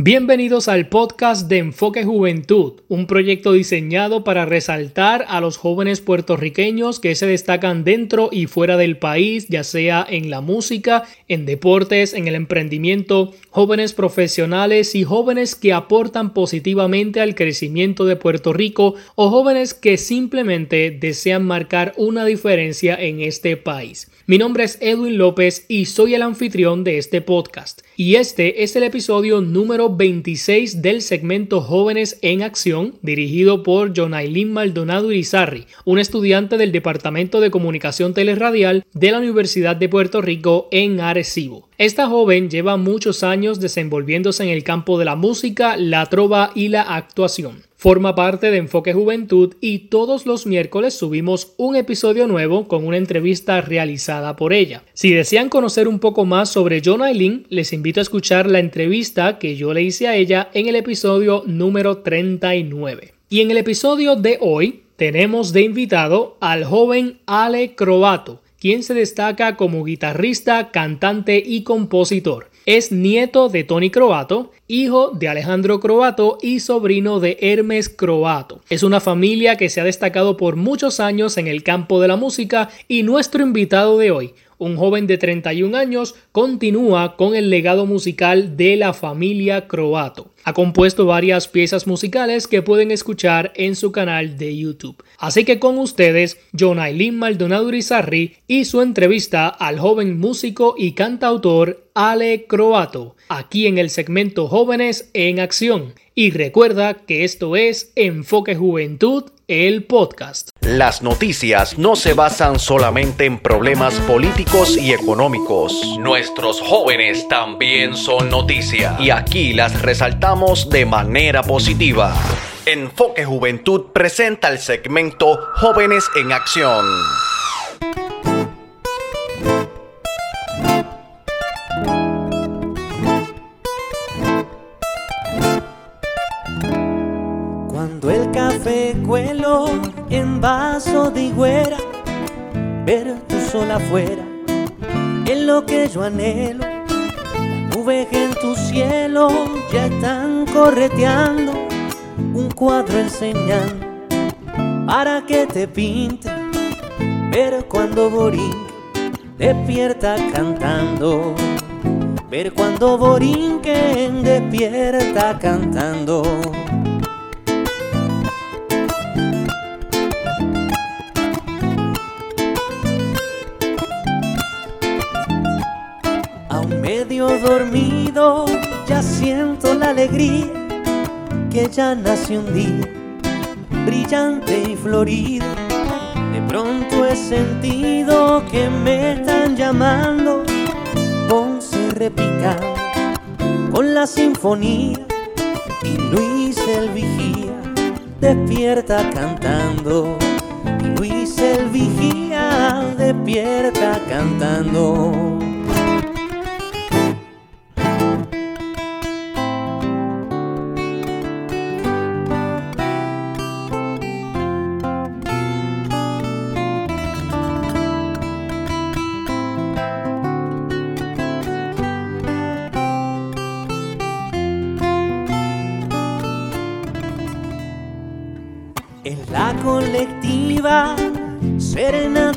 Bienvenidos al podcast de Enfoque Juventud, un proyecto diseñado para resaltar a los jóvenes puertorriqueños que se destacan dentro y fuera del país, ya sea en la música, en deportes, en el emprendimiento, jóvenes profesionales y jóvenes que aportan positivamente al crecimiento de Puerto Rico o jóvenes que simplemente desean marcar una diferencia en este país. Mi nombre es Edwin López y soy el anfitrión de este podcast. Y este es el episodio número 26 del segmento Jóvenes en Acción, dirigido por Jonailin Maldonado Irizarri, un estudiante del Departamento de Comunicación Teleradial de la Universidad de Puerto Rico en Arecibo. Esta joven lleva muchos años desenvolviéndose en el campo de la música, la trova y la actuación. Forma parte de Enfoque Juventud y todos los miércoles subimos un episodio nuevo con una entrevista realizada por ella. Si desean conocer un poco más sobre John Aileen, les invito a escuchar la entrevista que yo le hice a ella en el episodio número 39. Y en el episodio de hoy tenemos de invitado al joven Ale Croato, quien se destaca como guitarrista, cantante y compositor. Es nieto de Tony Croato, hijo de Alejandro Croato y sobrino de Hermes Croato. Es una familia que se ha destacado por muchos años en el campo de la música y nuestro invitado de hoy, un joven de 31 años, continúa con el legado musical de la familia Croato. Ha compuesto varias piezas musicales que pueden escuchar en su canal de YouTube. Así que con ustedes, John Aileen Maldonado Rizarri y su entrevista al joven músico y cantautor Ale Croato, aquí en el segmento Jóvenes en Acción. Y recuerda que esto es Enfoque Juventud, el podcast. Las noticias no se basan solamente en problemas políticos y económicos. Nuestros jóvenes también son noticia y aquí las resaltamos de manera positiva. Enfoque Juventud presenta el segmento Jóvenes en Acción. En vaso de higuera, ver tu sol afuera, en lo que yo anhelo. Nubes en tu cielo ya están correteando, un cuadro enseñando para que te pinte, ver cuando Borinque despierta cantando. Ver cuando Borinquen despierta cantando. Dormido, ya siento la alegría que ya nació un día, brillante y florido. De pronto he sentido que me están llamando, Ponce repicando con la sinfonía y Luis el vigía despierta cantando. Y Luis el vigía despierta cantando.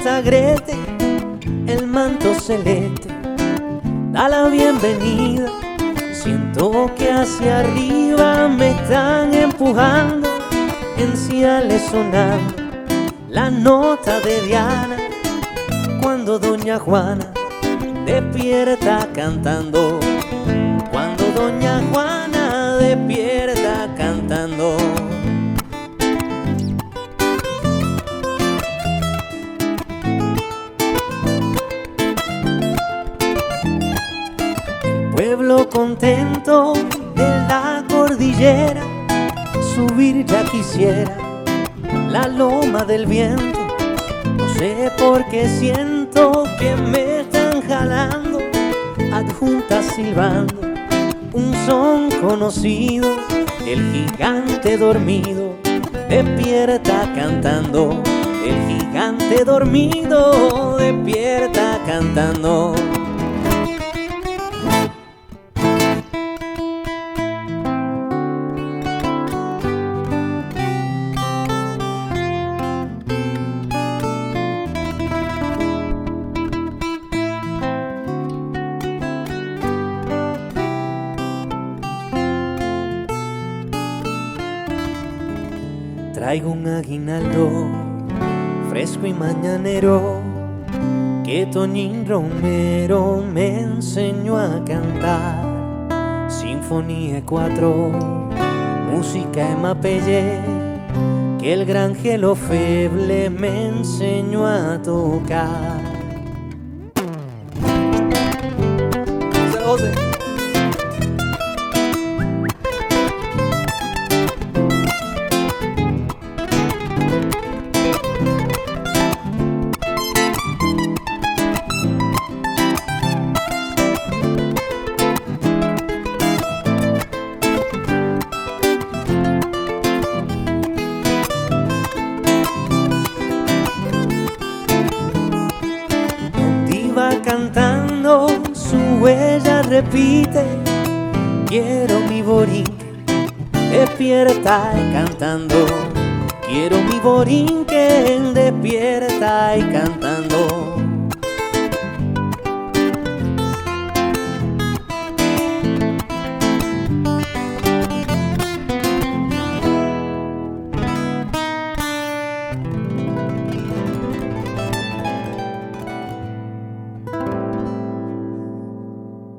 Serenata Grete, el manto celeste, da la bienvenida. Siento que hacia arriba me están empujando, en ciales sonando la nota de Diana, cuando Doña Juana despierta cantando, cuando Doña contento de la cordillera, subir ya quisiera la loma del viento. No sé por qué siento que me están jalando, adjuntas silbando un son conocido, el gigante dormido despierta cantando, el gigante dormido despierta cantando. Mañanero que Toñín Romero me enseñó a cantar. Sinfonía 4, música en mapelle, que el gran gelo feble me enseñó a tocar. Borinque despierta y cantando.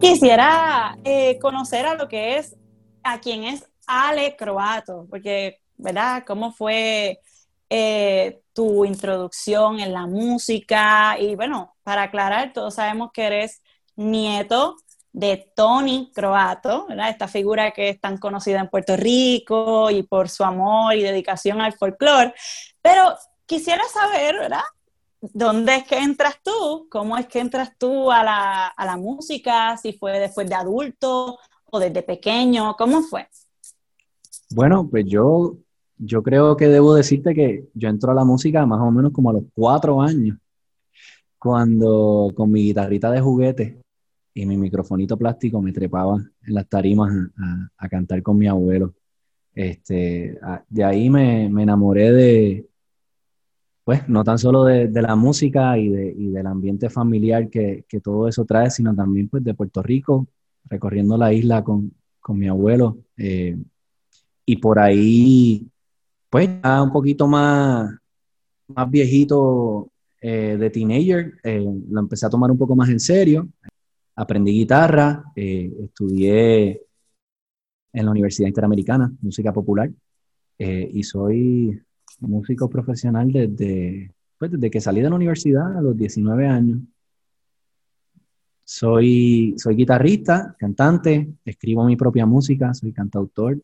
Quisiera eh, conocer a lo que es, a quién es Ale Croato, porque, ¿verdad? ¿Cómo fue eh, tu introducción en la música? Y bueno, para aclarar, todos sabemos que eres nieto de Tony Croato. Esta figura que es tan conocida en Puerto Rico y por su amor y dedicación al folclore. Pero quisiera saber, ¿verdad? ¿Dónde es que entras tú? ¿Cómo es que entras tú a la, a la música? Si fue después de adulto o desde pequeño, ¿cómo fue? Bueno, pues yo, yo creo que debo decirte que yo entro a la música más o menos como a los cuatro años, cuando con mi guitarrita de juguete y mi microfonito plástico me trepaba en las tarimas a, cantar con mi abuelo. Este, de ahí me, me enamoré de, pues no tan solo de, la música y, de, y, del ambiente familiar que, que, todo eso trae, sino también pues de Puerto Rico, recorriendo la isla con, con mi abuelo. Eh, y por ahí, pues ya un poquito más, más viejito eh, de teenager, eh, lo empecé a tomar un poco más en serio. Aprendí guitarra, estudié en la Universidad Interamericana, música popular, y soy músico profesional desde, pues, desde que salí de la universidad a los 19 años. Soy, soy guitarrista, cantante, escribo mi propia música, soy cantautor.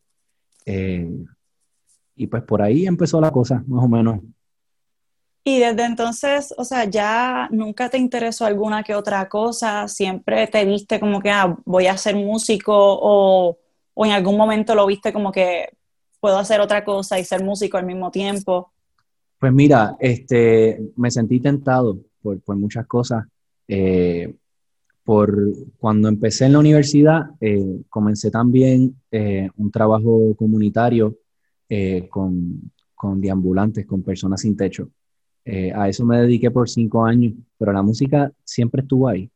Y pues por ahí empezó la cosa, más o menos. Y desde entonces, o sea, ya nunca te interesó alguna que otra cosa, siempre te viste como que ah, voy a ser músico o, o en algún momento lo viste como que puedo hacer otra cosa y ser músico al mismo tiempo? Pues mira, este, me sentí tentado por, por muchas cosas. Eh, por cuando empecé en la universidad, eh, comencé también eh, un trabajo comunitario con, con deambulantes, con personas sin techo. a eso me dediqué por cinco años, pero la música siempre estuvo ahí.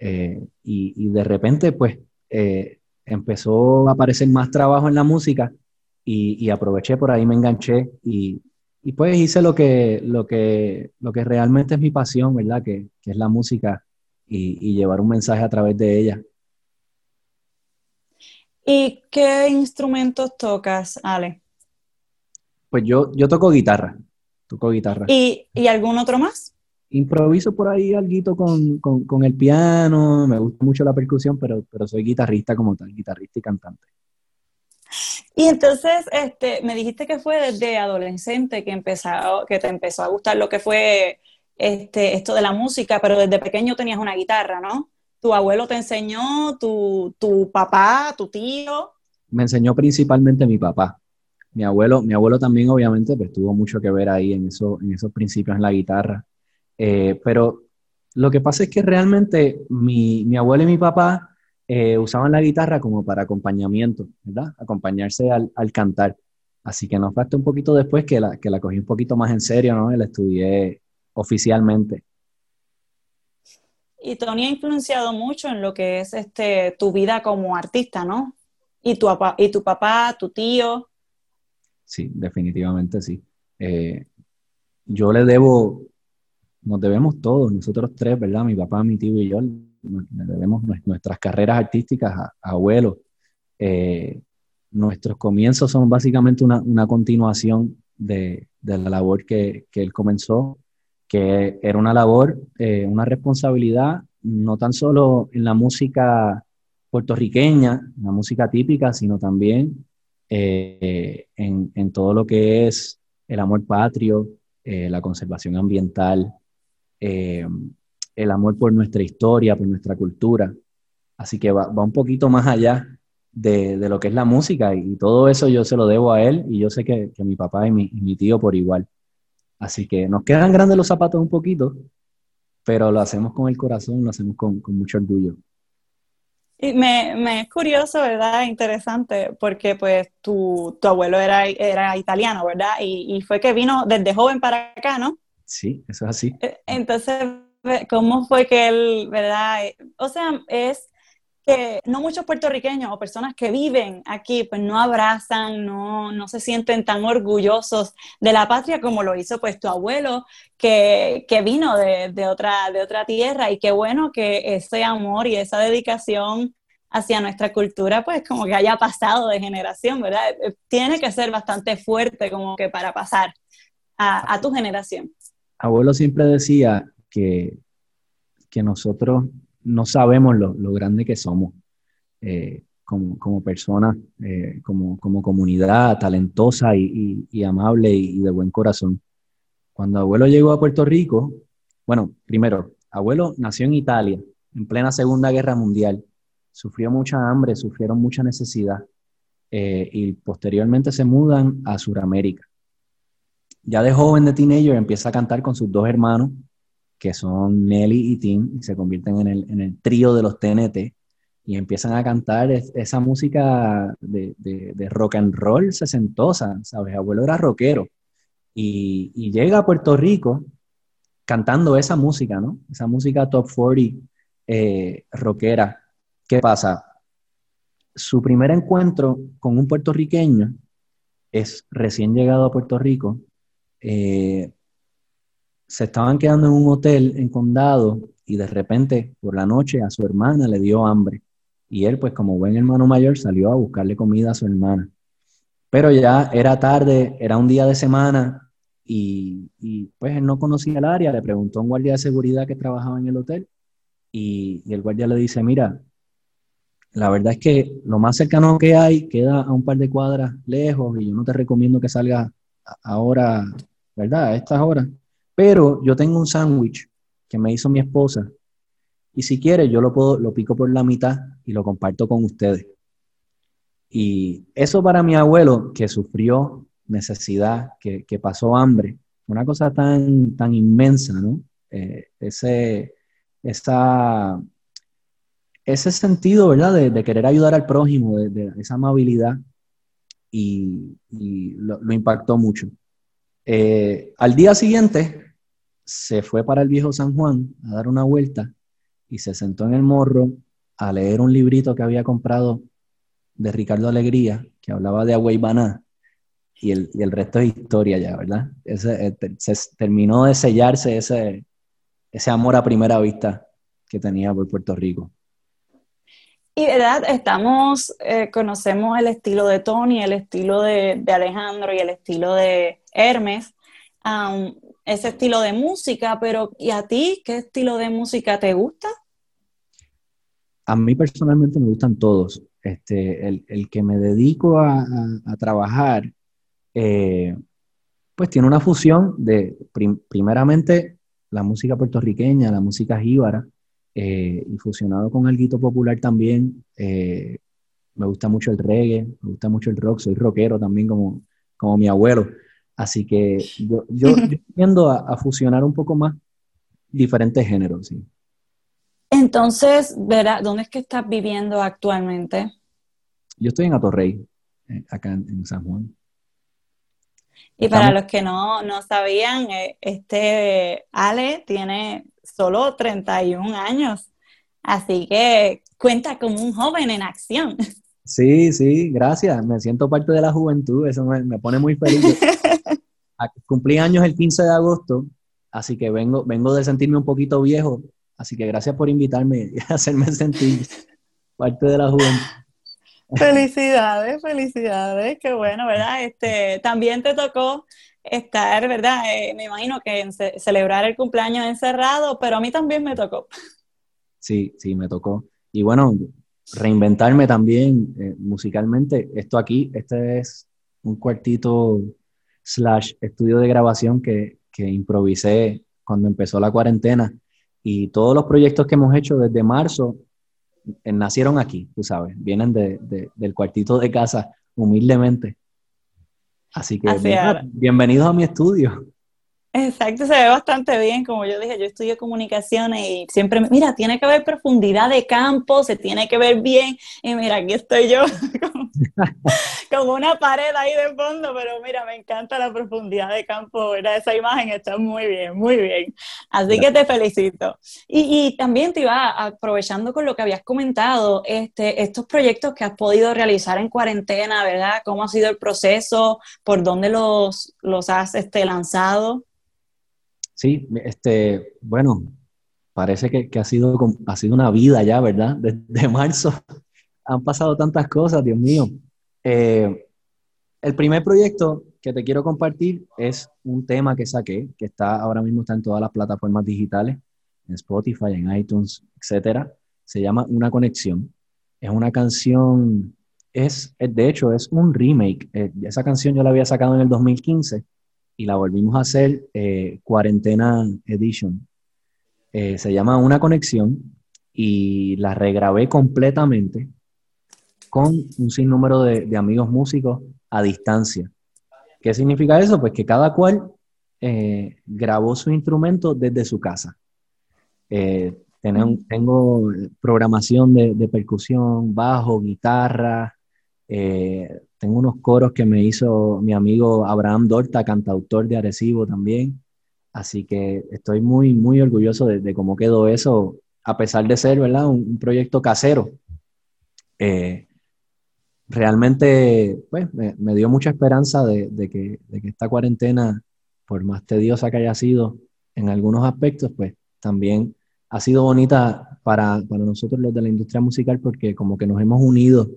Y, y, de repente, pues, empezó a aparecer más trabajo en la música y, aproveché por ahí, me enganché y, y, pues hice lo que, lo, que, lo que realmente es mi pasión, ¿verdad? Que, que es la música y, y, llevar un mensaje a través de ella. ¿Y qué instrumentos tocas, Ale? Pues yo, yo toco guitarra, toco guitarra. ¿Y, y algún otro más? Improviso por ahí algo con, con, con, el piano, me gusta mucho la percusión, pero, pero soy guitarrista como tal, guitarrista y cantante. Y entonces, este, me dijiste que fue desde adolescente que, empezó, que te empezó a gustar lo que fue este, esto de la música, pero desde pequeño tenías una guitarra, ¿no? ¿Tu abuelo te enseñó, tu, tu papá, tu tío? Me enseñó principalmente mi papá. Mi abuelo, mi abuelo también obviamente pues, tuvo mucho que ver ahí en, eso, en esos principios en la guitarra. Eh, pero lo que pasa es que realmente mi, mi abuelo y mi papá eh, usaban la guitarra como para acompañamiento, ¿verdad? Acompañarse al, cantar. Así que no fue hasta un poquito después que la, que la cogí un poquito más en serio, ¿no? Y la estudié oficialmente. Y Tony ha influenciado mucho en lo que es este, tu vida como artista, ¿no? Y tu, y tu papá, tu tío. Sí, definitivamente sí. Eh, yo le debo, nos debemos todos, nosotros tres, ¿verdad? Mi papá, mi tío y yo, le debemos nuestras carreras artísticas a, abuelo. Eh, nuestros comienzos son básicamente una, continuación de, la labor que, que, él comenzó, que era una labor, eh, una responsabilidad, no tan solo en la música puertorriqueña, la música típica, sino también eh, en, en, todo lo que es el amor patrio, eh, la conservación ambiental, el amor por nuestra historia, por nuestra cultura. Así que va, va un poquito más allá de, de, lo que es la música y, todo eso yo se lo debo a él y yo sé que, que mi papá y mi, y mi, tío por igual. Así que nos quedan grandes los zapatos un poquito, pero lo hacemos con el corazón, lo hacemos con, con mucho orgullo. Y me, me, es curioso, ¿verdad? Interesante, porque pues tu, tu abuelo era, era italiano, ¿verdad? Y, y, fue que vino desde joven para acá, ¿no? Sí, eso es así. E, entonces, ¿cómo fue que él, ¿verdad? O sea, es no muchos puertorriqueños o personas que viven aquí, pues no abrazan, no, no se sienten tan orgullosos de la patria como lo hizo pues tu abuelo, que, que vino de, de, otra, de otra tierra y qué bueno que ese amor y esa dedicación hacia nuestra cultura, pues como que haya pasado de generación, ¿verdad? Eh, tiene que ser bastante fuerte como que para pasar a, a tu generación. Abuelo siempre decía que, que nosotros no sabemos lo, grande que somos eh, como, como personas, eh, como, comunidad talentosa y, y, amable y, de buen corazón. Cuando abuelo llegó a Puerto Rico, bueno, primero, abuelo nació en Italia, en plena Segunda Guerra Mundial, sufrió mucha hambre, sufrieron mucha necesidad eh, y posteriormente se mudan a Sudamérica. Ya de joven, de teenager, empieza a cantar con sus dos hermanos que son Nelly y Tim, y se convierten en el, en el trío de los TNT, y empiezan a cantar esa música de, de, rock and roll sesentosa, ¿sabes? Abuelo era rockero, y, y, llega a Puerto Rico cantando esa música, ¿no? Esa música top 40 eh, rockera. ¿Qué pasa? Su primer encuentro con un puertorriqueño es recién llegado a Puerto Rico, eh, se estaban quedando en un hotel en condado y de repente por la noche a su hermana le dio hambre. Y él, pues como buen hermano mayor, salió a buscarle comida a su hermana. Pero ya era tarde, era un día de semana y, y pues él no conocía el área. Le preguntó a un guardia de seguridad que trabajaba en el hotel y, y el guardia le dice, mira, la verdad es que lo más cercano que hay queda a un par de cuadras lejos y yo no te recomiendo que salgas ahora, ¿verdad? A estas horas. Pero yo tengo un sándwich que me hizo mi esposa y si quiere yo lo puedo, lo pico por la mitad y lo comparto con ustedes. Y eso para mi abuelo que sufrió necesidad, que, que pasó hambre, una cosa tan, tan inmensa, ¿no? Eh, ese, esa, ese sentido, ¿verdad? De, de, querer ayudar al prójimo, de, esa amabilidad, y, lo, impactó mucho. Eh, al día siguiente, se fue para el viejo San Juan a dar una vuelta y se sentó en el morro a leer un librito que había comprado de Ricardo Alegría, que hablaba de Agua y Baná, y el, y el resto es historia ya, ¿verdad? Ese, eh, se terminó de sellarse ese, ese amor a primera vista que tenía por Puerto Rico. Y verdad, estamos, eh, conocemos el estilo de Tony, el estilo de, de Alejandro y el estilo de Hermes. Um, ese estilo de música, pero ¿y a ti qué estilo de música te gusta? A mí personalmente me gustan todos. Este, el, el que me dedico a, a, trabajar, eh, pues tiene una fusión de, prim, primeramente, la música puertorriqueña, la música jíbara, eh, y fusionado con el popular también. Eh, me gusta mucho el reggae, me gusta mucho el rock, soy rockero también como, como mi abuelo. Así que yo, yo, yo tiendo a, a, fusionar un poco más diferentes géneros, sí. Entonces, ¿verdad? ¿dónde es que estás viviendo actualmente? Yo estoy en Atorrey, eh, acá en, en, San Juan. Y Estamos... para los que no, no sabían, eh, este Ale tiene solo 31 años, así que cuenta como un joven en acción. Sí, sí, gracias. Me siento parte de la juventud, eso me, me pone muy feliz. cumplí años el 15 de agosto, así que vengo, vengo de sentirme un poquito viejo, así que gracias por invitarme y hacerme sentir parte de la juventud. Felicidades, felicidades, qué bueno, ¿verdad? Este, también te tocó estar, ¿verdad? Eh, me imagino que celebrar el cumpleaños encerrado, pero a mí también me tocó. Sí, sí, me tocó. Y bueno, reinventarme también eh, musicalmente. Esto aquí, este es un cuartito slash estudio de grabación que, que improvisé cuando empezó la cuarentena. Y todos los proyectos que hemos hecho desde marzo eh, nacieron aquí, tú sabes, vienen de, del cuartito de casa humildemente. Así que bienvenidos a mi estudio. Exacto, se ve bastante bien, como yo dije, yo estudio comunicaciones y siempre, mira, tiene que haber profundidad de campo, se tiene que ver bien, y mira, aquí estoy yo, como, una pared ahí de fondo, pero mira, me encanta la profundidad de campo, ¿verdad? Esa imagen está muy bien, muy bien, así que te felicito. Y, y, también te iba aprovechando con lo que habías comentado, este, estos proyectos que has podido realizar en cuarentena, ¿verdad? ¿Cómo ha sido el proceso? ¿Por dónde los, los has este, lanzado? Sí, este, bueno, parece que, ha, sido, ha sido una vida ya, ¿verdad? Desde marzo han pasado tantas cosas, Dios mío. Eh, el primer proyecto que te quiero compartir es un tema que saqué, que está ahora mismo está en todas las plataformas digitales, en Spotify, en iTunes, etcétera. Se llama Una Conexión. Es una canción, es, de hecho, es un remake. Eh, esa canción yo la había sacado en el 2015 y la volvimos a hacer eh, Cuarentena Edition. Eh, se llama Una Conexión y la regrabé completamente con un sinnúmero de, de amigos músicos a distancia. ¿Qué significa eso? Pues que cada cual eh, grabó su instrumento desde su casa. tengo, tengo, programación de, de, percusión, bajo, guitarra, tengo unos coros que me hizo mi amigo Abraham Dorta, cantautor de Arecibo también. Así que estoy muy, muy orgulloso de, cómo quedó eso, a pesar de ser, ¿verdad? Un, proyecto casero. Eh, realmente, pues, me, dio mucha esperanza de, que, esta cuarentena, por más tediosa que haya sido en algunos aspectos, pues también ha sido bonita para, para nosotros los de la industria musical porque como que nos hemos unido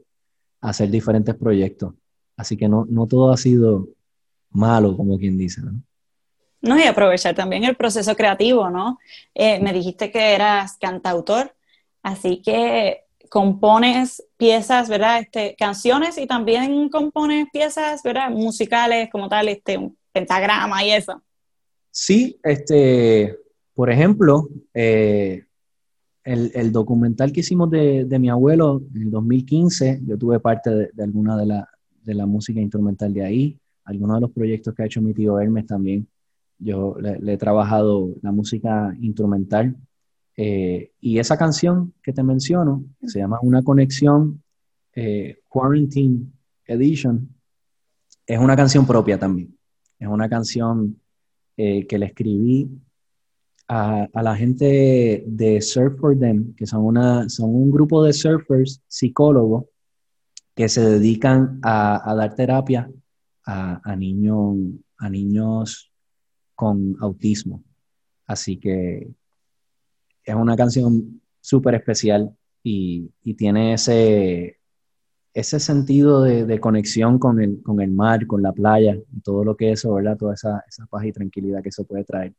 hacer diferentes proyectos. Así que no, no todo ha sido malo, como quien dice, ¿no? No, y aprovechar también el proceso creativo, ¿no? Eh, me dijiste que eras cantautor, así que compones piezas, ¿verdad? Este, canciones y también compones piezas, ¿verdad? Musicales como tal, este, un pentagrama y eso. Sí, este, por ejemplo, eh, el, documental que hicimos de, mi abuelo en el 2015, yo tuve parte de, alguna de, la, música instrumental de ahí, algunos de los proyectos que ha hecho mi tío Hermes también, yo le, he trabajado la música instrumental. Eh, y esa canción que te menciono se llama Una Conexión eh, Quarantine Edition. Es una canción propia también. Es una canción eh, que le escribí a, la gente de Surf for Them, que son, una, son un grupo de surfers, psicólogos, que se dedican a, dar terapia a, niños, a niños con autismo. Así que es una canción súper especial y, tiene ese, ese sentido de, conexión con el, con el mar, con la playa, y todo lo que eso, ¿verdad? Toda esa, esa paz y tranquilidad que eso puede traer.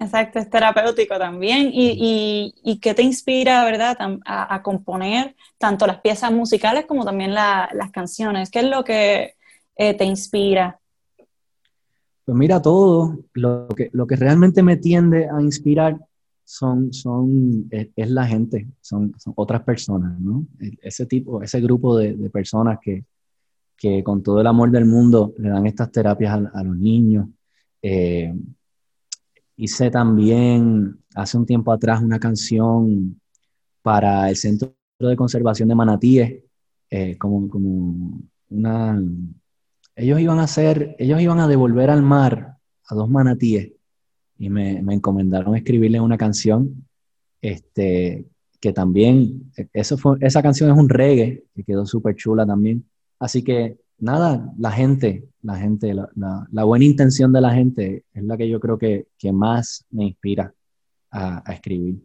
Exacto, es terapéutico también. ¿Y, y, qué te inspira, verdad, a, componer tanto las piezas musicales como también las canciones? ¿Qué es lo que eh, te inspira? Pues mira, todo lo que, lo que realmente me tiende a inspirar son, son, es, la gente, son, otras personas, ¿no? E, ese tipo, ese grupo de, personas que, que, con todo el amor del mundo le dan estas terapias a, los niños. Eh, Hice también hace un tiempo atrás una canción para el Centro de Conservación de Manatíes, eh, como, como una... Ellos iban a hacer, ellos iban a devolver al mar a dos manatíes y me, me encomendaron escribirle una canción este, que también, eso fue, esa canción es un reggae que quedó súper chula también. Así que nada, la gente, la gente, la, buena intención de la gente es la que yo creo que, más me inspira a, escribir.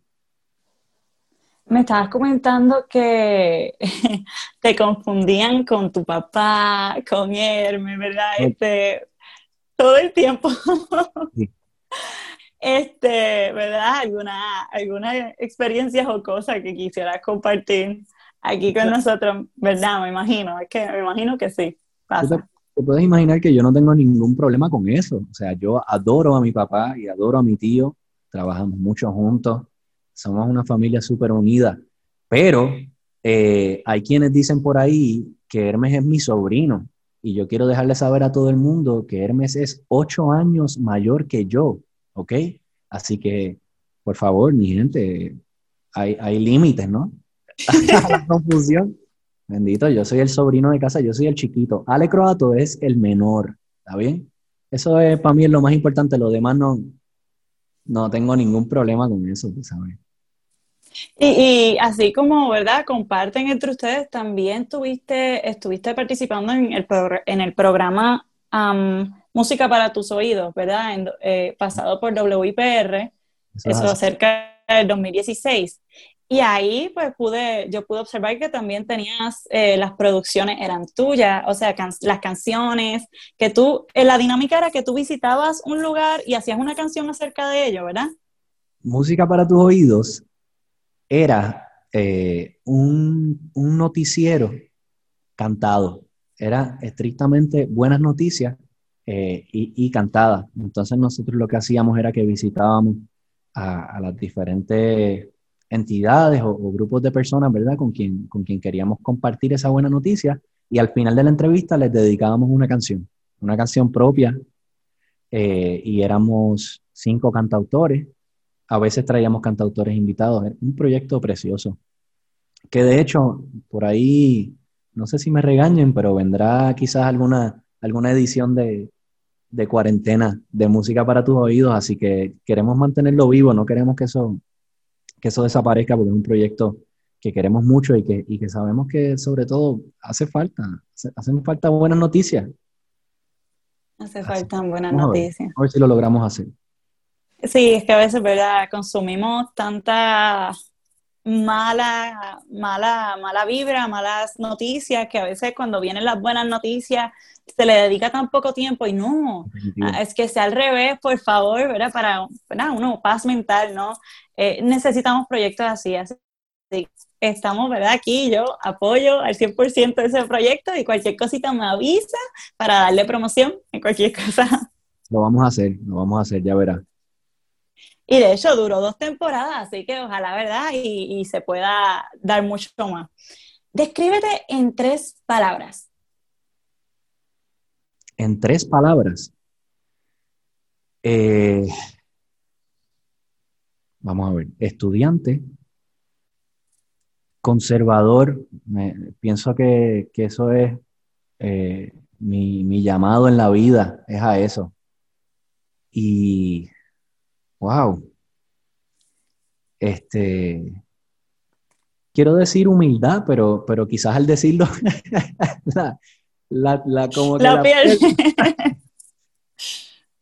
Me estabas comentando que te confundían con tu papá, con Hermes, ¿verdad? Este, todo el tiempo. Este, ¿verdad? ¿Alguna, alguna experiencias o cosas que quisieras compartir aquí con nosotros, ¿verdad? Me imagino, es que me imagino que sí. Pasa. Te, puedes imaginar que yo no tengo ningún problema con eso. O sea, yo adoro a mi papá y adoro a mi tío, trabajamos mucho juntos, somos una familia súper unida, pero eh, hay quienes dicen por ahí que Hermes es mi sobrino y yo quiero dejarle saber a todo el mundo que Hermes es ocho años mayor que yo, ¿ok? Así que, por favor, mi gente, hay, hay límites, ¿no? la confusión. Bendito, yo soy el sobrino de casa, yo soy el chiquito. Ale Croato es el menor, ¿está bien? Eso es para mí es lo más importante, lo demás no, no tengo ningún problema con eso, ¿sabes? Y, así como, ¿verdad? Comparten entre ustedes, también tuviste, estuviste participando en el, en el programa Música para tus oídos, ¿verdad? Eh, pasado por WIPR, eso, eso acerca del 2016. Y ahí pues pude, yo pude observar que también tenías, eh, las producciones eran tuyas, o sea, las canciones, que tú, eh, la dinámica era que tú visitabas un lugar y hacías una canción acerca de ello, ¿verdad? Música para tus oídos era eh, un, noticiero cantado, era estrictamente buenas noticias y, y cantadas. Entonces nosotros lo que hacíamos era que visitábamos a las diferentes entidades o, grupos de personas, ¿verdad? Con quien, con quien queríamos compartir esa buena noticia y al final de la entrevista les dedicábamos una canción, una canción propia eh, y éramos cinco cantautores, a veces traíamos cantautores invitados, un proyecto precioso, que de hecho por ahí, no sé si me regañen, pero vendrá quizás alguna, alguna edición de, de cuarentena de música para tus oídos, así que queremos mantenerlo vivo, no queremos que eso que eso desaparezca porque es un proyecto que queremos mucho y que, y que sabemos que sobre todo hace falta, hacen falta buenas noticias. Hace falta buenas noticias. A ver, si lo logramos hacer. Sí, es que a veces, ¿verdad? Consumimos tanta mala, mala, mala vibra, malas noticias, que a veces cuando vienen las buenas noticias se le dedica tan poco tiempo y no, es que sea al revés, por favor, ¿verdad? Para, ¿verdad? uno, paz mental, ¿no? Eh, necesitamos proyectos así, así. Estamos, ¿verdad? Aquí yo apoyo al 100% ese proyecto y cualquier cosita me avisa para darle promoción en cualquier cosa. Lo vamos a hacer, lo vamos a hacer, ya verá. Y de hecho duró dos temporadas, así que ojalá, ¿verdad? Y, y se pueda dar mucho más. Descríbete en tres palabras. En tres palabras. Eh, vamos a ver, estudiante, conservador, pienso que, eso es eh, mi, llamado en la vida, es a eso. Y, wow, este, quiero decir humildad, pero, pero quizás al decirlo, la, la, como que la, piel.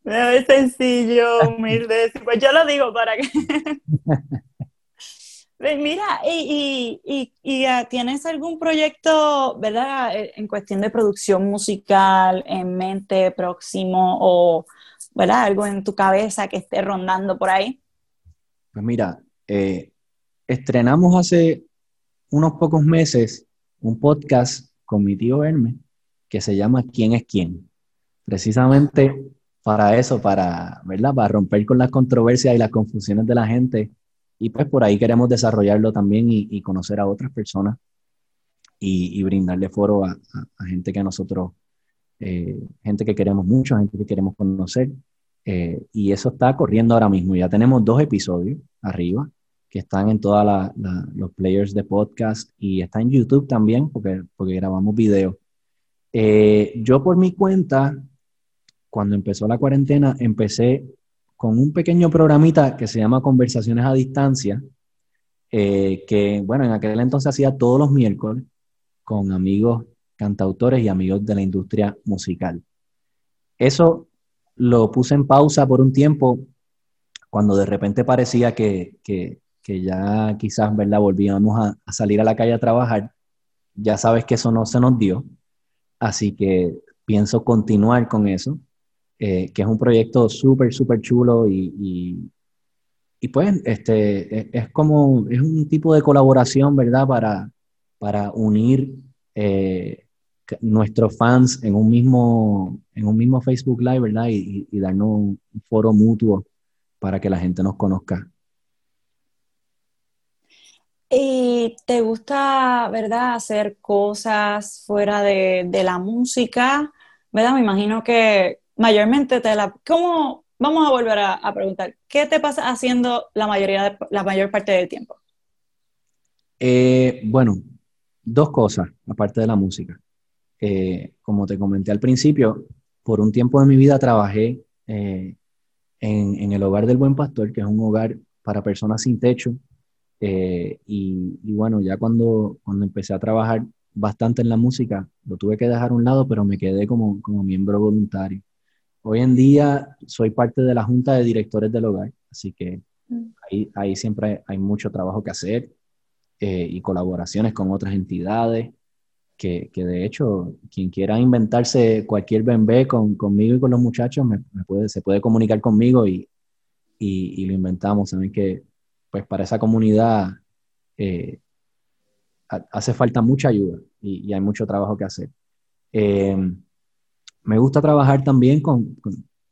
Es sencillo, humilde. Pues yo lo digo para que. Pues mira, y, y, y, ah, ¿tienes algún proyecto, verdad, eh, en cuestión de producción musical en mente próximo o, verdad, algo en tu cabeza que esté rondando por ahí? Pues mira, eh, estrenamos hace unos pocos meses un podcast con mi tío Hermes que se llama ¿Quién es quién? Precisamente para eso, para, ¿verdad? Para romper con las controversias y las confusiones de la gente. Y pues por ahí queremos desarrollarlo también y, conocer a otras personas y, brindarle foro a, gente que nosotros, eh, gente que queremos mucho, gente que queremos conocer. Eh, y eso está corriendo ahora mismo. Ya tenemos dos episodios arriba que están en todos los players de podcast y está en YouTube también porque, porque grabamos videos. Eh, yo por mi cuenta cuando empezó la cuarentena, empecé con un pequeño programita que se llama Conversaciones a Distancia, eh, que, bueno, en aquel entonces hacía todos los miércoles con amigos cantautores y amigos de la industria musical. Eso lo puse en pausa por un tiempo cuando de repente parecía que, ya quizás, ¿verdad? Volvíamos a, salir a la calle a trabajar. Ya sabes que eso no se nos dio. Así que pienso continuar con eso, eh, que es un proyecto súper, súper chulo y, y, pues este, e, es, como, es un tipo de colaboración, ¿verdad? Para, para unir eh, nuestros fans en un mismo, en un mismo Facebook Live, ¿verdad? Y, darnos un foro mutuo para que la gente nos conozca. ¿Y te gusta, verdad, hacer cosas fuera de, la música? ¿Verdad? Me imagino que mayormente te la... ¿Cómo? Vamos a volver a, preguntar, ¿qué te pasa haciendo la, mayoría de, la mayor parte del tiempo? Eh, bueno, dos cosas, aparte de la música. Eh, como te comenté al principio, por un tiempo de mi vida trabajé eh, en, el Hogar del Buen Pastor, que es un hogar para personas sin techo. Eh, y, bueno, ya cuando, cuando empecé a trabajar bastante en la música, lo tuve que dejar a un lado, pero me quedé como, como miembro voluntario. Hoy en día soy parte de la junta de directores del hogar, así que mm. ahí, ahí siempre hay mucho trabajo que hacer y colaboraciones con otras entidades que, de hecho, quien quiera inventarse cualquier bembé con, conmigo y con los muchachos, me, puede, se puede comunicar conmigo y, y, lo inventamos. Saben que, pues, para esa comunidad eh, hace falta mucha ayuda y, hay mucho trabajo que hacer. Eh, me gusta trabajar también con,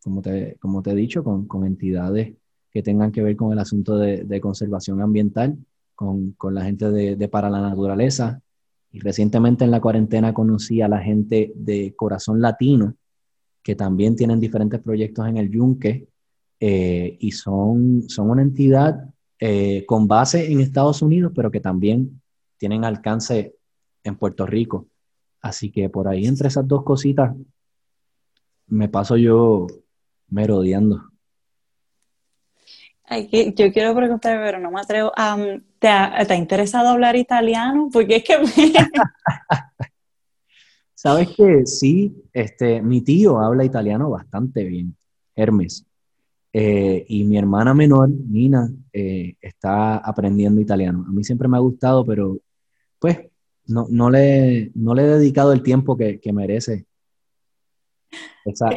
como, te, he dicho, con, entidades que tengan que ver con el asunto de, conservación ambiental, con, la gente de, de, Para la Naturaleza, y recientemente en la cuarentena conocí a la gente de Corazón Latino, que también tienen diferentes proyectos en el Yunque eh, y son, son una entidad eh, con base en Estados Unidos, pero que también tienen alcance en Puerto Rico. Así que por ahí entre esas dos cositas me paso yo merodeando yo quiero preguntar, pero no me atrevo. ¿te, ha, interesado hablar italiano? Porque es que Sabes que sí, este, mi tío habla italiano bastante bien, Hermes. Eh, y mi hermana menor, Nina, eh, está aprendiendo italiano. A mí siempre me ha gustado, pero pues no, no, le, no le he dedicado el tiempo que, merece. Esa,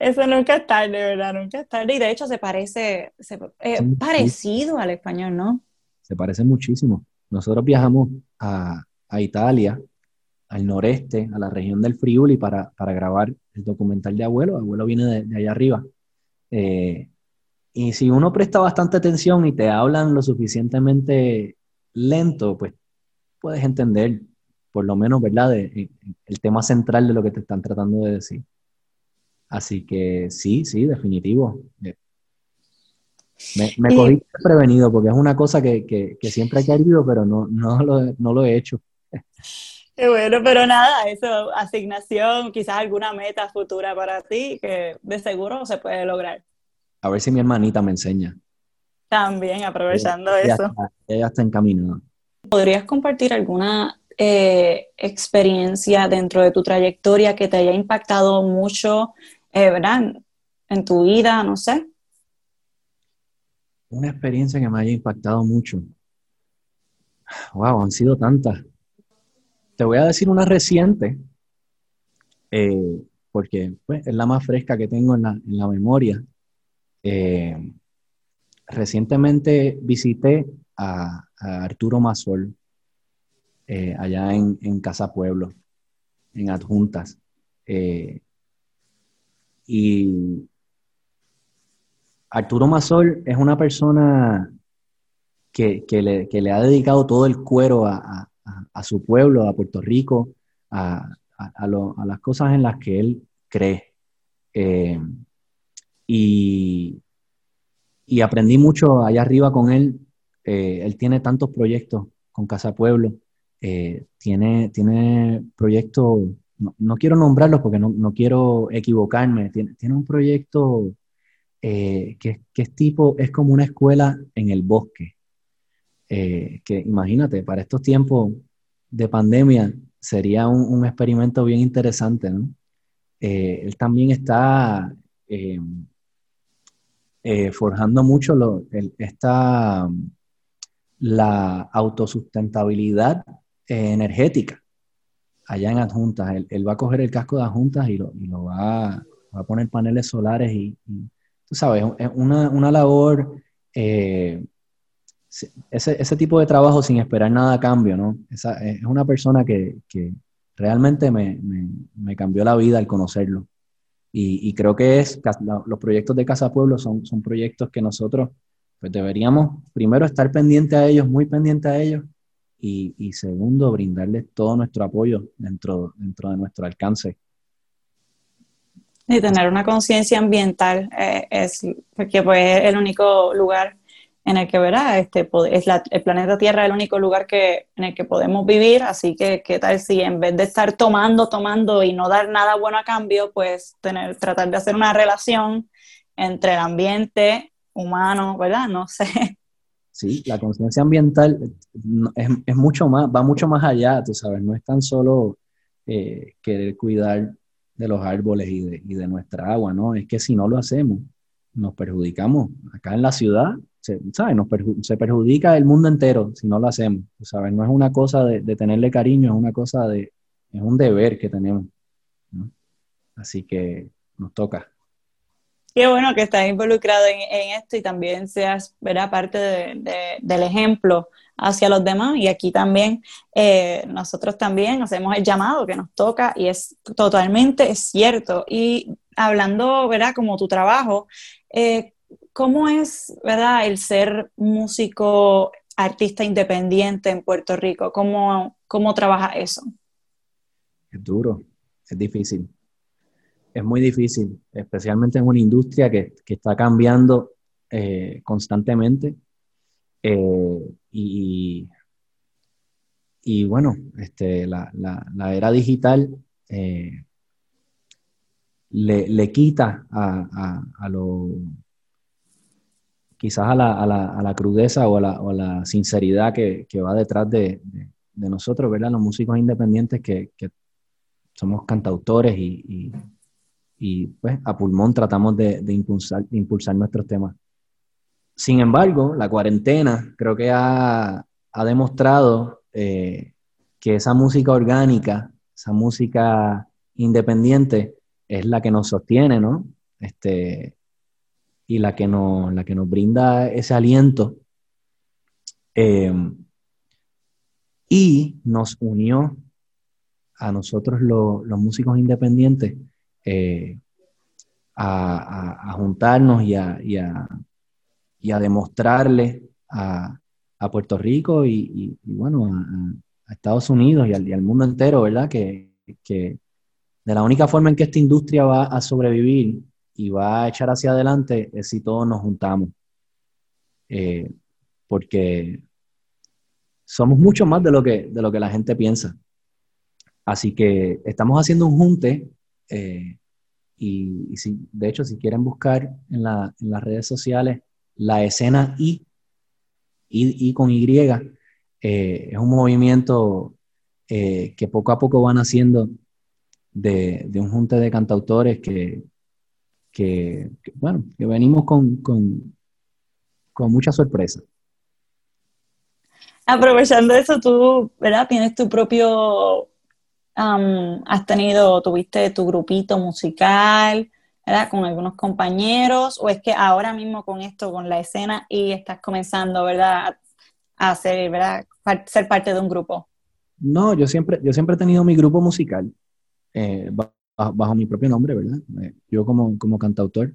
eso nunca es tarde, ¿verdad? Nunca es tarde. Y de hecho se parece, se, eh, parecido al español, ¿no? Se parece muchísimo. Nosotros viajamos a, Italia, al noreste, a la región del Friuli, para, para grabar el documental de Abuelo. Abuelo viene de, allá arriba. Eh, y si uno presta bastante atención y te hablan lo suficientemente lento, pues puedes entender, por lo menos, ¿verdad?, el tema central de lo que te están tratando de decir. Así que sí, sí, definitivo. Me, me cogí prevenido porque es una cosa que, siempre he querido, pero no, no, lo, he hecho. Qué bueno, pero nada, eso, asignación, quizás alguna meta futura para ti que de seguro se puede lograr. A ver si mi hermanita me enseña. También, aprovechando eso. ella está encaminada. ¿Podrías compartir alguna eh, experiencia dentro de tu trayectoria que te haya impactado mucho eh. En tu vida, no sé. Una experiencia que me haya impactado mucho. Wow, han sido tantas. Te voy a decir una reciente, eh, porque pues, es la más fresca que tengo en la, memoria. Eh, recientemente visité a, Arturo Mazol allá en, Casa Pueblo, en Adjuntas. Y Arturo Mazol es una persona que, le, ha dedicado todo el cuero a, su pueblo, a Puerto Rico, a, las cosas en las que él cree. Eh, y, aprendí mucho allá arriba con él. Eh, él tiene tantos proyectos con Casa Pueblo. Eh, tiene, tiene proyectos no, quiero nombrarlos porque no, quiero equivocarme, tiene, un proyecto eh, que, es tipo, es como una escuela en el bosque. Eh, que imagínate, para estos tiempos de pandemia, sería un, experimento bien interesante, ¿no? Él también está forjando mucho lo, esta, la autosustentabilidad energética allá en adjuntas. Él, va a coger el casco de adjuntas y lo, y lo va, a poner paneles solares y, tú sabes, es una, una labor ese, ese, tipo de trabajo sin esperar nada a cambio, ¿no? Es una persona que, que realmente me, me, me, cambió la vida al conocerlo. Y, y, creo que es, los proyectos de Casa Pueblo son, son proyectos que nosotros pues deberíamos primero estar pendiente a ellos, muy pendiente a ellos, y, y segundo, brindarles todo nuestro apoyo dentro, dentro de nuestro alcance. Y tener una conciencia ambiental eh, es, porque pues, es el único lugar en el que verá, este, es el planeta Tierra el único lugar que, en el que podemos vivir, así que qué tal si en vez de estar tomando, tomando y no dar nada bueno a cambio, pues tener, tratar de hacer una relación entre el ambiente humano, ¿verdad? No sé. Sí, la conciencia ambiental es, es, mucho más, va mucho más allá, tú sabes, no es tan solo eh, querer cuidar de los árboles y de, y de nuestra agua, ¿no? Es que si no lo hacemos, nos perjudicamos. Acá en la ciudad, se, Nos se perjudica el mundo entero si no lo hacemos. ¿sabes? No es una cosa de, tenerle cariño, es una cosa de, es un deber que tenemos. Así que nos toca. Qué bueno que estás involucrado en, esto y también seas ¿verdad? parte del ejemplo hacia los demás. Y aquí también eh, nosotros también hacemos el llamado que nos toca y es totalmente cierto. Y hablando, ¿verdad? Como tu trabajo, eh, ¿cómo es, verdad, el ser músico, artista independiente en Puerto Rico? ¿Cómo, cómo trabaja eso? Es duro, es difícil. Es muy difícil, especialmente en una industria que, está cambiando eh, constantemente. Eh, y, y, bueno, este, la, era digital eh, le, quita a, a, lo, quizás a la, a la, a la crudeza o a la, la sinceridad que, que, va detrás de, de, nosotros, ¿verdad? Los músicos independientes que, que somos cantautores y, y, pues a pulmón tratamos de, impulsar, impulsar nuestros temas. Sin embargo, la cuarentena creo que ha, ha demostrado eh, que esa música orgánica, esa música independiente, es la que nos sostiene, ¿no? Este, y la que nos, la que nos brinda ese aliento. Eh, y nos unió a nosotros los músicos independientes eh, a, juntarnos y a, y a, demostrarle a, Puerto Rico y, bueno, a, Estados Unidos y al, mundo entero, ¿verdad? Que, que, de la única forma en que esta industria va a sobrevivir y va a echar hacia adelante es si todos nos juntamos. Eh, porque somos mucho más de lo, que, de lo que la gente piensa. Así que estamos haciendo un junte eh, y, si, de hecho si quieren buscar en, las redes sociales la escena I, I, con Y, eh, es un movimiento que poco a poco van haciendo de, de un junte de cantautores que, que, bueno, que venimos con, con, con mucha sorpresa. Aprovechando eso, tú, ¿verdad? Tienes tu propio, has tenido, tuviste tu grupito musical, ¿verdad? Con algunos compañeros, o es que ahora mismo con esto, con la escena, y estás comenzando, ¿verdad? A ser, ¿verdad? ser parte de un grupo. No, yo siempre, yo siempre he tenido mi grupo musical. Eh, bajo mi propio nombre, ¿verdad? Eh, yo como, como cantautor,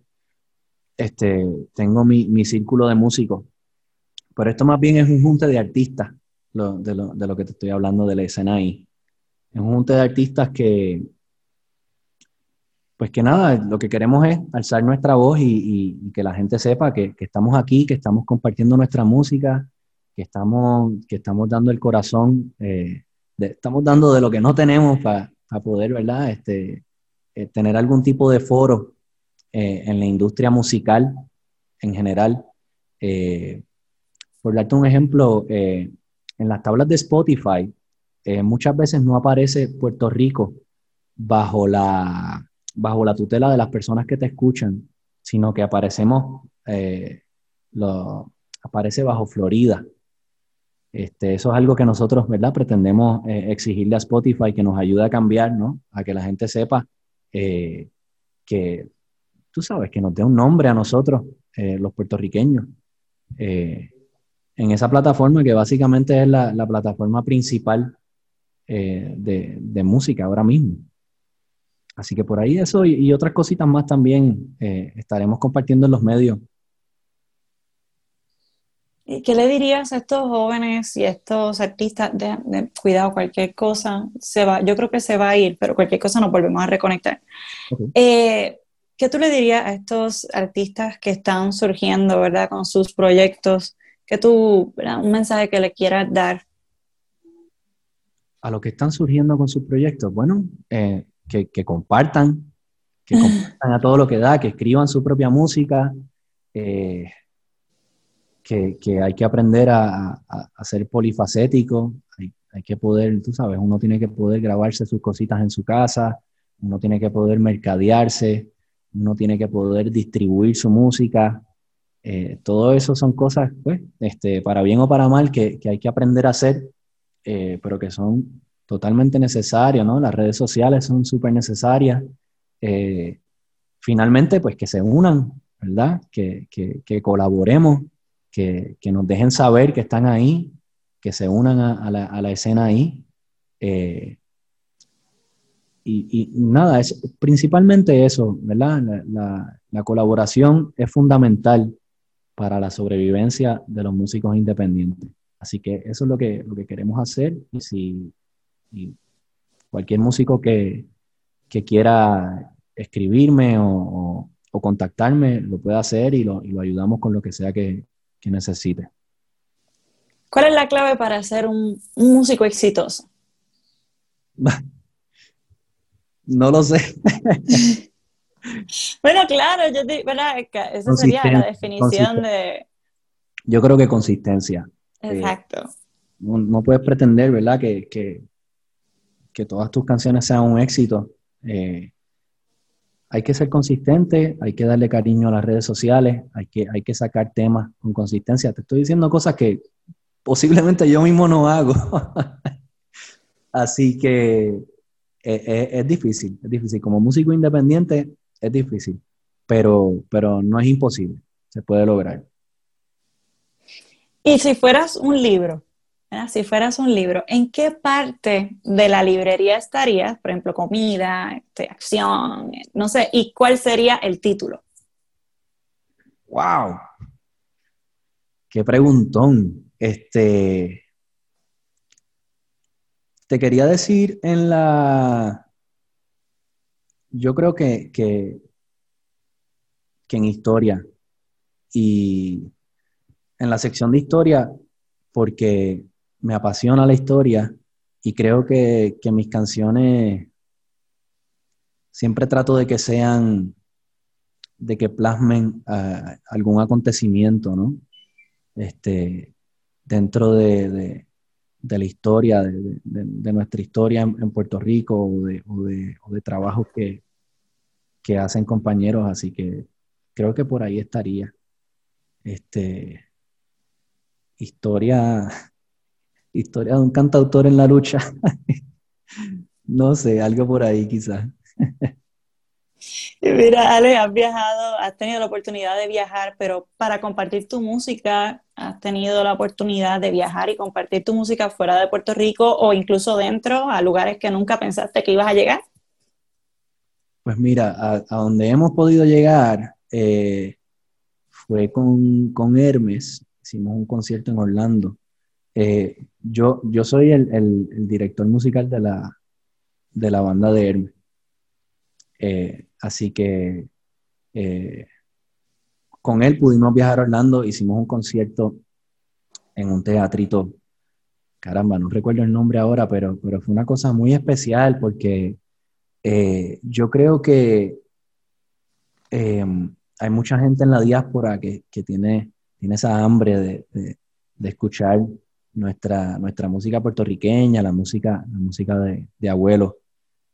este, tengo mi, mi círculo de músicos, pero esto más bien es un junte de artistas, de, lo, de, lo, que te estoy hablando de la escena ahí. Es un junte de artistas que, pues que nada, lo que queremos es alzar nuestra voz y, que la gente sepa que, estamos aquí, que estamos compartiendo nuestra música, que estamos, que estamos dando el corazón, eh, estamos dando de lo que no tenemos para poder, ¿verdad? Este, eh, tener algún tipo de foro eh, en la industria musical en general. Por darte un ejemplo, en las tablas de Spotify eh, muchas veces no aparece Puerto Rico bajo la, bajo la tutela de las personas que te escuchan, sino que aparecemos, eh, lo, aparece bajo Florida. Este, eso es algo que nosotros, ¿verdad? Pretendemos eh, exigirle a Spotify que nos ayude a cambiar, ¿no? A que la gente sepa que, tú sabes, que nos dé un nombre a nosotros, los puertorriqueños en esa plataforma que básicamente es la, plataforma principal eh, de, música ahora mismo. Así que por ahí eso y, otras cositas más también eh, estaremos compartiendo en los medios. ¿Y qué le dirías a estos jóvenes y a estos artistas de, cuidado, cualquier cosa se va, yo creo que se va a ir, pero cualquier cosa nos volvemos a reconectar. Eh, ¿Qué tú le dirías a estos artistas que están surgiendo, verdad, con sus proyectos? que tú, un mensaje que le quieras dar. A los que están surgiendo con sus proyectos, bueno, eh, que, compartan, que compartan a todo lo que da, que escriban su propia música, eh, que, hay que aprender a, ser polifacético, hay, hay, que poder, tú sabes, uno tiene que poder grabarse sus cositas en su casa, uno tiene que poder mercadearse, uno tiene que poder distribuir su música, eh, todo eso son cosas, pues, este, para bien o para mal, que, hay que aprender a hacer, eh, pero que son totalmente necesarias, ¿no? Las redes sociales son súper necesarias. Eh, finalmente, pues, que se unan, ¿verdad? Que, colaboremos, que, nos dejen saber que están ahí, que se unan a, la, escena ahí. Y, nada, es principalmente eso, ¿verdad? la, colaboración es fundamental para la sobrevivencia de los músicos independientes. Así que eso es lo que, lo que queremos hacer y si cualquier músico que, quiera escribirme o, contactarme lo puede hacer y lo, ayudamos con lo que sea que, necesite. ¿Cuál es la clave para ser un, músico exitoso? no lo sé. Bueno, claro, yo ¿verdad? esa sería la definición de... Yo creo que consistencia. Eh, Exacto. no, puedes pretender, ¿verdad? Que, que, todas tus canciones sean un éxito. Eh, hay que ser consistente, hay que darle cariño a las redes sociales, hay que, hay que sacar temas con consistencia. Te estoy diciendo cosas que posiblemente yo mismo no hago. Así que eh, es, difícil, es difícil. Como músico independiente, es difícil, pero, pero no es imposible, se puede lograr. Y si fueras un libro, si fueras un libro, ¿en qué parte de la librería estarías? Por ejemplo, comida, este, acción, no sé, ¿y cuál sería el título? ¡Wow! ¡Qué preguntón! Este. Te quería decir en la yo creo que, que, en historia y en la sección de historia, porque me apasiona la historia y creo que, mis canciones siempre trato de que sean, de que plasmen ah, algún acontecimiento, ¿no? Este, dentro de, la historia, de, nuestra historia en, Puerto Rico o de, o de trabajos que, que hacen compañeros, así que creo que por ahí estaría. Este, historia, historia de un cantautor en la lucha. no sé, algo por ahí quizás. Mira, Ale, has viajado, has tenido la oportunidad de viajar, pero para compartir tu música, has tenido la oportunidad de viajar y compartir tu música fuera de Puerto Rico o incluso dentro, a lugares que nunca pensaste que ibas a llegar. Pues mira, a, donde hemos podido llegar eh, fue con, Hermes, hicimos un concierto en Orlando. Eh, yo, yo soy el, director musical de la, de la banda de Hermes. Eh, así que con él pudimos viajar a Orlando, hicimos un concierto en un teatrito. Caramba, no recuerdo el nombre ahora, pero, pero fue una cosa muy especial porque eh, yo creo que hay mucha gente en la diáspora que, tiene, tiene esa hambre de, escuchar nuestra, nuestra música puertorriqueña, la música, la música de, de abuelo.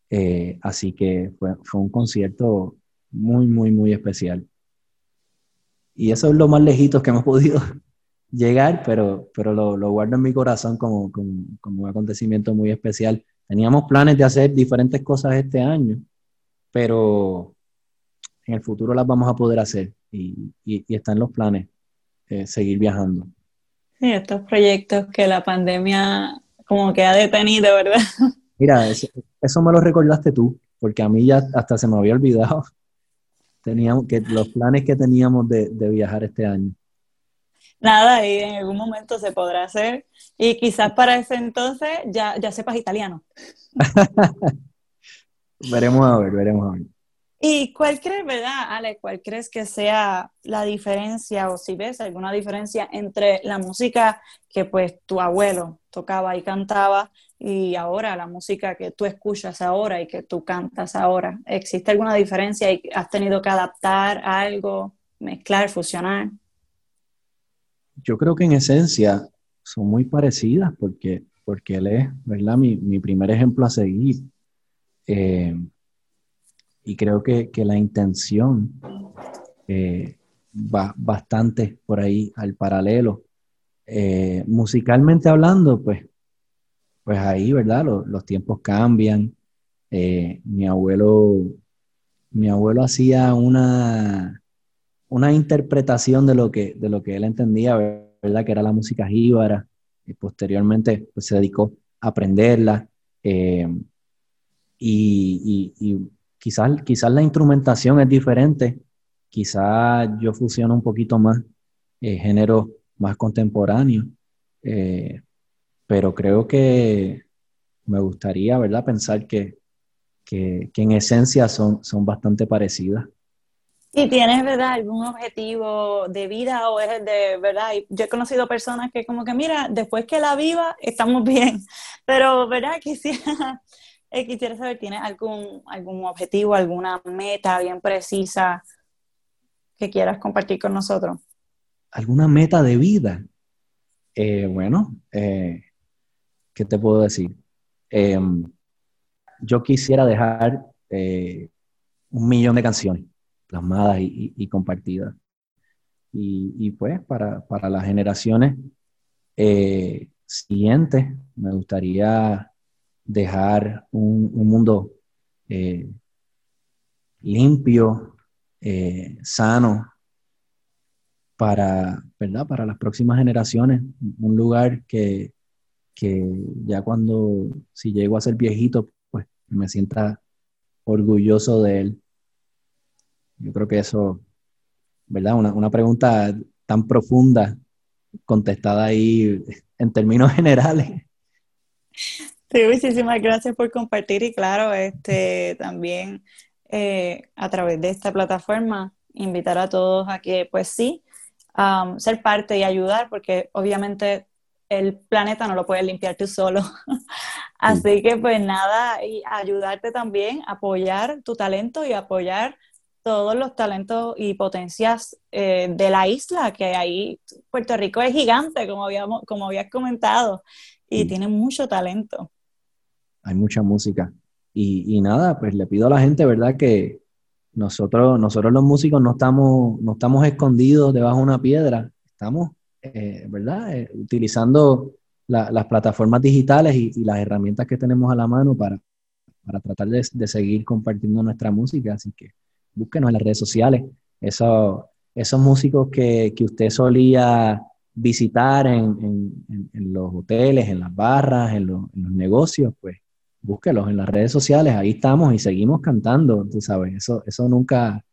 Eh, así que fue, fue un concierto muy, muy, muy especial. Y eso es lo más lejito que hemos podido llegar, pero, pero lo, lo guardo en mi corazón como, como, como, un acontecimiento muy especial. Teníamos planes de hacer diferentes cosas este año, pero en el futuro las vamos a poder hacer y, y, y están los planes, eh, seguir viajando. Sí, estos proyectos que la pandemia como que ha detenido, ¿verdad? Mira, eso, eso me lo recordaste tú, porque a mí ya hasta se me había olvidado teníamos que los planes que teníamos de, de viajar este año. Nada, y en algún momento se podrá hacer. Y quizás para ese entonces ya, ya sepas italiano. veremos a ver, veremos a ver. ¿Y cuál crees, verdad, Ale, cuál crees que sea la diferencia o si ves alguna diferencia entre la música que pues tu abuelo tocaba y cantaba y ahora la música que tú escuchas ahora y que tú cantas ahora? ¿Existe alguna diferencia y has tenido que adaptar algo, mezclar, fusionar? Yo creo que en esencia son muy parecidas porque, porque él es, ¿verdad? Mi, mi primer ejemplo a seguir. Eh, y creo que, que la intención eh, va bastante por ahí al paralelo. Eh, musicalmente hablando, pues, pues ahí, ¿verdad? Los, los tiempos cambian. Eh, mi abuelo, mi abuelo hacía una, una interpretación de lo que, de lo que él entendía, ¿verdad? Que era la música jíbara. Y posteriormente pues, se dedicó a aprenderla. y, y quizás, quizás la instrumentación es diferente, quizás yo fusiono un poquito más eh, géneros más contemporáneos, eh, pero creo que me gustaría, ¿verdad?, pensar que, que, en esencia son, son bastante parecidas. ¿Y tienes, verdad, algún objetivo de vida o es de, verdad? Yo he conocido personas que como que, mira, después que la viva, estamos bien, pero, ¿verdad? Quisiera eh, quisiera saber, ¿tienes algún, algún objetivo, alguna meta bien precisa que quieras compartir con nosotros? ¿Alguna meta de vida? Eh, bueno, eh, ¿qué te puedo decir? Em, yo quisiera dejar un millón de canciones plasmadas y, compartidas. Y, y, pues para, para las generaciones siguientes me gustaría dejar un, un mundo eh, limpio, eh, sano, para, ¿verdad? para las próximas generaciones, un lugar que, que ya cuando, si llego a ser viejito, pues me sienta orgulloso de él. Yo creo que eso, ¿verdad? Una, una pregunta tan profunda, contestada ahí en términos generales. Sí, muchísimas gracias por compartir y claro, este también eh, a través de esta plataforma invitar a todos a que pues sí, um, ser parte y ayudar porque obviamente el planeta no lo puedes limpiar tú solo. Así que pues nada, y ayudarte también, apoyar tu talento y apoyar todos los talentos y potencias eh, de la isla, que ahí Puerto Rico es gigante, como, habíamos, como habías comentado, y tiene mucho talento hay mucha música. Y, nada, pues le pido a la gente, ¿verdad? Que nosotros, nosotros los músicos no estamos, no estamos escondidos debajo de una piedra, estamos, eh, ¿verdad? Eh, utilizando la, las plataformas digitales y, las herramientas que tenemos a la mano para, para tratar de, de, seguir compartiendo nuestra música. Así que búsquenos en las redes sociales. Eso, esos músicos que, que usted solía visitar en, en, en, los hoteles, en las barras, en los negocios, pues búsquelos en las redes sociales, ahí estamos y seguimos cantando, tú sabes, eso, eso nunca,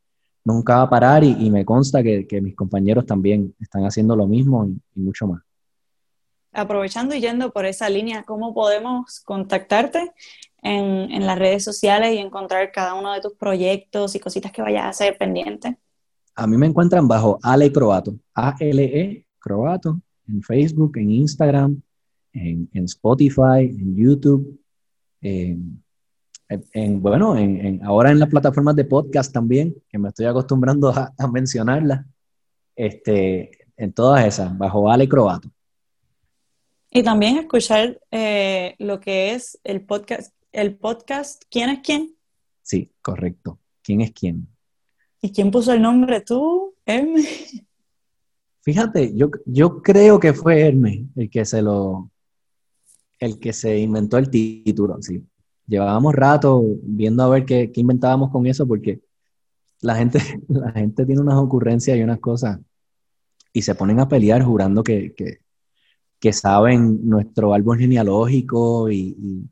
nunca va a parar y, y me consta que, que, mis compañeros también están haciendo lo mismo y, y, mucho más. Aprovechando y yendo por esa línea, ¿cómo podemos contactarte en, en las redes sociales y encontrar cada uno de tus proyectos y cositas que vayas a hacer pendiente? A mí me encuentran bajo Ale Croato, A-L-E Croato, en Facebook, en Instagram, en, en Spotify, en YouTube, eh, en, bueno, en, en, ahora en las plataformas de podcast también, que me estoy acostumbrando a, a mencionarlas, este, en todas esas, bajo Ale Croato. Y también escuchar eh, lo que es el podcast, el podcast ¿Quién es quién? Sí, correcto. ¿Quién es quién? ¿Y quién puso el nombre? ¿Tú, Hermes? Fíjate, yo, yo creo que fue Hermes el que se lo, el que se inventó el título, sí. Llevábamos rato viendo a ver qué, qué inventábamos con eso porque la gente, la gente tiene unas ocurrencias y unas cosas y se ponen a pelear jurando que, que, saben nuestro árbol genealógico y,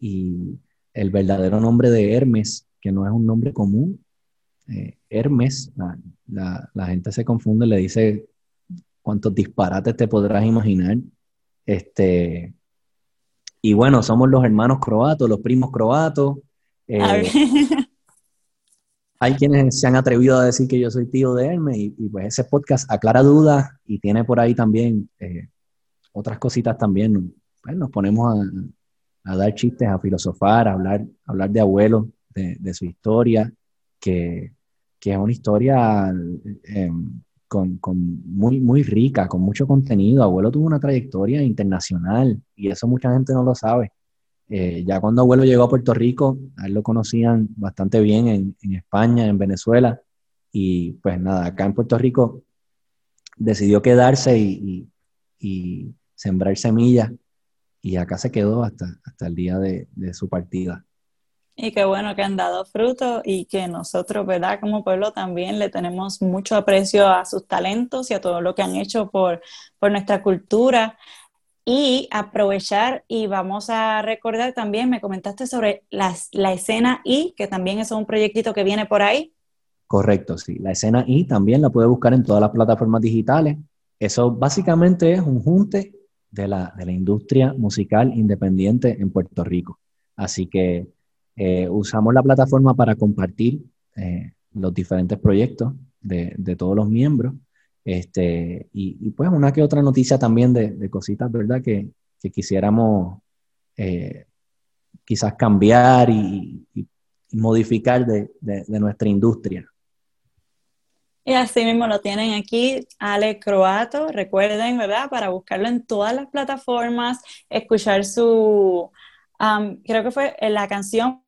y, el verdadero nombre de Hermes, que no es un nombre común. Eh, Hermes, la, la, la, gente se confunde, le dice cuántos disparates te podrás imaginar. Este, y bueno, somos los hermanos croatos, los primos croatos. Eh, hay quienes se han atrevido a decir que yo soy tío de Hermes y, pues ese podcast aclara dudas y tiene por ahí también eh, otras cositas también. Pues, nos ponemos a, dar chistes, a filosofar, a hablar, hablar de abuelos, de, su historia, que, es una historia eh, con, muy, muy rica, con mucho contenido. Abuelo tuvo una trayectoria internacional y eso mucha gente no lo sabe. Eh, ya cuando abuelo llegó a Puerto Rico, a él lo conocían bastante bien en, en, España, en Venezuela, y pues nada, acá en Puerto Rico decidió quedarse y, y, sembrar semillas, y acá se quedó hasta, hasta el día de, de, su partida. Y qué bueno que han dado fruto y que nosotros, ¿verdad? Como pueblo también le tenemos mucho aprecio a sus talentos y a todo lo que han hecho por, por nuestra cultura y aprovechar y vamos a recordar también, me comentaste sobre la escena I, que también es un proyectito que viene por ahí. Correcto, sí. La escena I también la puede buscar en todas las plataformas digitales. Eso básicamente es un junte de la, de la industria musical independiente en Puerto Rico. Así que eh, usamos la plataforma para compartir eh, los diferentes proyectos de, de todos los miembros este, y, pues una que otra noticia también de, cositas, ¿verdad? Que, quisiéramos eh, quizás cambiar y, modificar de, nuestra industria. Y así mismo lo tienen aquí, Ale Croato, recuerden, ¿verdad? Para buscarlo en todas las plataformas, escuchar su, creo que fue la canción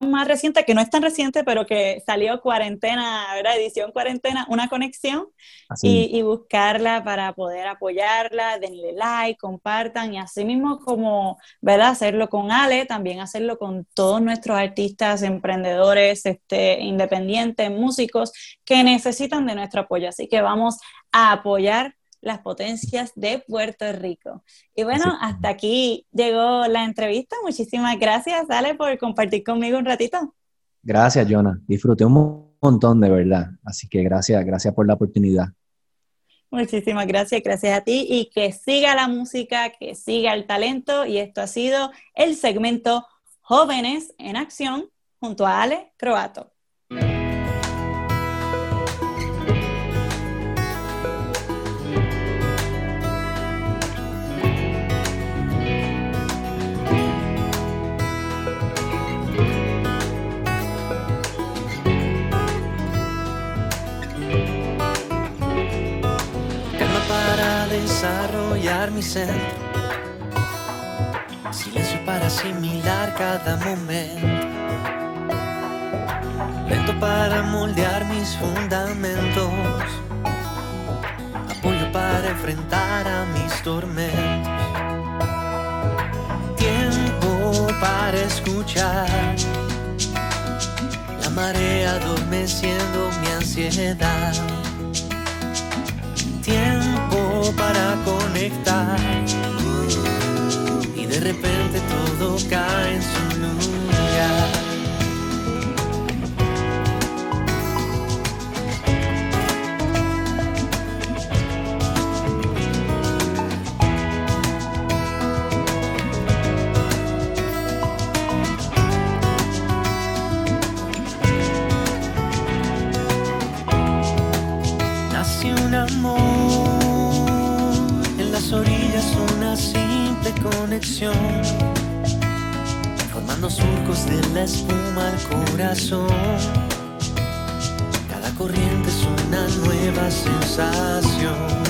más reciente, que no es tan reciente, pero que salió cuarentena, ¿verdad? Edición cuarentena, una conexión y, buscarla para poder apoyarla, denle like, compartan y así mismo como, ¿verdad? Hacerlo con Ale, también hacerlo con todos nuestros artistas, emprendedores, este, independientes, músicos que necesitan de nuestro apoyo. Así que vamos a apoyar las potencias de Puerto Rico. Y bueno, hasta aquí llegó la entrevista. Muchísimas gracias, Ale, por compartir conmigo un ratito. Gracias, Jonah. Disfruté un montón, de verdad. Así que gracias, gracias por la oportunidad. Muchísimas gracias, gracias a ti y que siga la música, que siga el talento. Y esto ha sido el segmento Jóvenes en Acción junto a Ale Croato. Silencio para asimilar cada momento. Lento para moldear mis fundamentos. Apoyo para enfrentar a mis tormentos. Tiempo para escuchar. La marea adormeciendo mi ansiedad. Para conectar. Y de repente todo cae en su formando surcos de la espuma al corazón. Cada corriente es una nueva sensación.